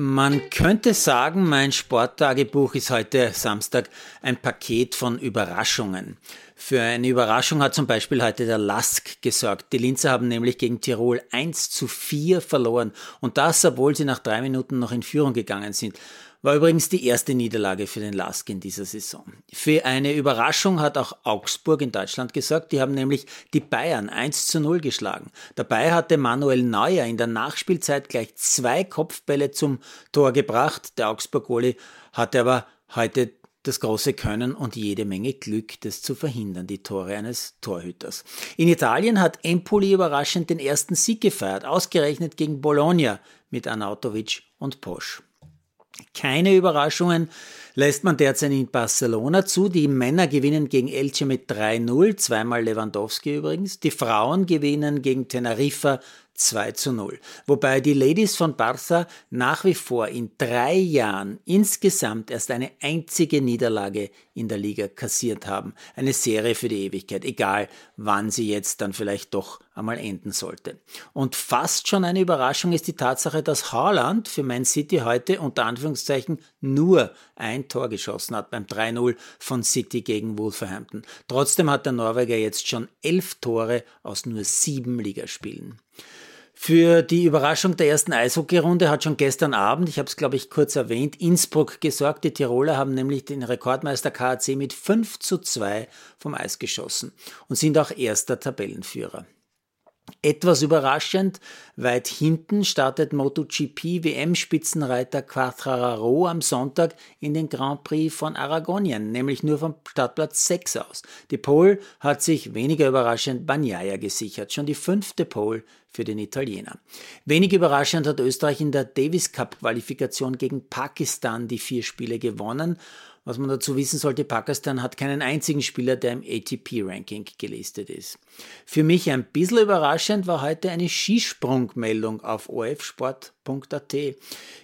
Man könnte sagen, mein Sporttagebuch ist heute Samstag ein Paket von Überraschungen. Für eine Überraschung hat zum Beispiel heute der Lask gesorgt. Die Linzer haben nämlich gegen Tirol 1 zu 4 verloren und das, obwohl sie nach drei Minuten noch in Führung gegangen sind. War übrigens die erste Niederlage für den Lask in dieser Saison. Für eine Überraschung hat auch Augsburg in Deutschland gesorgt. Die haben nämlich die Bayern 1 zu 0 geschlagen. Dabei hatte Manuel Neuer in der Nachspielzeit gleich zwei Kopfbälle zum Tor gebracht. Der Augsburg-Goli hatte aber heute das große Können und jede Menge Glück, das zu verhindern, die Tore eines Torhüters. In Italien hat Empoli überraschend den ersten Sieg gefeiert, ausgerechnet gegen Bologna mit Arnautovic und Posch. Keine Überraschungen lässt man derzeit in Barcelona zu. Die Männer gewinnen gegen Elche mit 3-0, zweimal Lewandowski übrigens. Die Frauen gewinnen gegen Teneriffa 2 zu 0. Wobei die Ladies von Barça nach wie vor in drei Jahren insgesamt erst eine einzige Niederlage in der Liga kassiert haben. Eine Serie für die Ewigkeit, egal wann sie jetzt dann vielleicht doch einmal enden sollte. Und fast schon eine Überraschung ist die Tatsache, dass Haaland für Man City heute unter Anführungszeichen nur ein Tor geschossen hat beim 3-0 von City gegen Wolverhampton. Trotzdem hat der Norweger jetzt schon elf Tore aus nur sieben Ligaspielen. Für die Überraschung der ersten Eishockeyrunde hat schon gestern Abend, ich habe es glaube ich kurz erwähnt, Innsbruck gesorgt. Die Tiroler haben nämlich den Rekordmeister KAC mit 5 zu 2 vom Eis geschossen und sind auch erster Tabellenführer. Etwas überraschend, weit hinten startet MotoGP WM-Spitzenreiter Quattraro am Sonntag in den Grand Prix von Aragonien, nämlich nur vom Startplatz 6 aus. Die Pole hat sich weniger überraschend Bagnaia gesichert, schon die fünfte Pole für den Italiener. Wenig überraschend hat Österreich in der Davis Cup Qualifikation gegen Pakistan die vier Spiele gewonnen was man dazu wissen sollte, Pakistan hat keinen einzigen Spieler, der im ATP-Ranking gelistet ist. Für mich ein bisschen überraschend war heute eine Skisprungmeldung auf ofsport.at.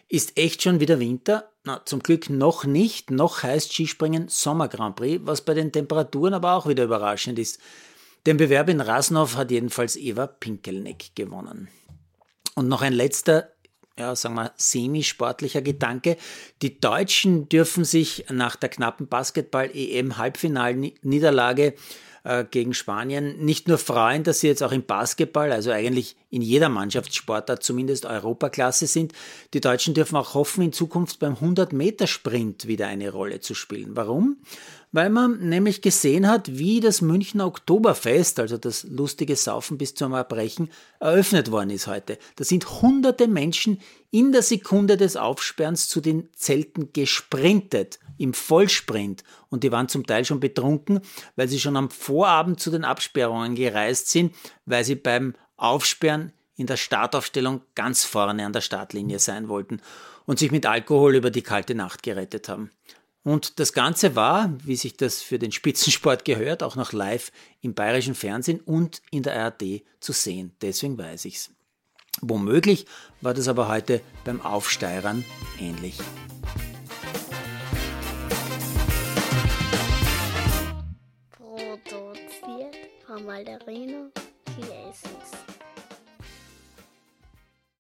Ist echt schon wieder Winter? Na, zum Glück noch nicht. Noch heißt Skispringen Sommer Grand Prix, was bei den Temperaturen aber auch wieder überraschend ist. Den Bewerb in Rasnov hat jedenfalls Eva Pinkelneck gewonnen. Und noch ein letzter ja, sagen wir, semisportlicher Gedanke. Die Deutschen dürfen sich nach der knappen Basketball-EM-Halbfinalniederlage äh, gegen Spanien nicht nur freuen, dass sie jetzt auch im Basketball, also eigentlich in jeder Mannschaftssportart zumindest Europaklasse sind. Die Deutschen dürfen auch hoffen, in Zukunft beim 100-Meter-Sprint wieder eine Rolle zu spielen. Warum? Weil man nämlich gesehen hat, wie das Münchner Oktoberfest, also das lustige Saufen bis zum Erbrechen, eröffnet worden ist heute. Da sind hunderte Menschen in der Sekunde des Aufsperrens zu den Zelten gesprintet, im Vollsprint. Und die waren zum Teil schon betrunken, weil sie schon am Vorabend zu den Absperrungen gereist sind, weil sie beim Aufsperren in der Startaufstellung ganz vorne an der Startlinie sein wollten und sich mit Alkohol über die kalte Nacht gerettet haben. Und das Ganze war, wie sich das für den Spitzensport gehört, auch noch live im bayerischen Fernsehen und in der ARD zu sehen. Deswegen weiß ich's. Womöglich war das aber heute beim Aufsteirern ähnlich. Produziert von Malderino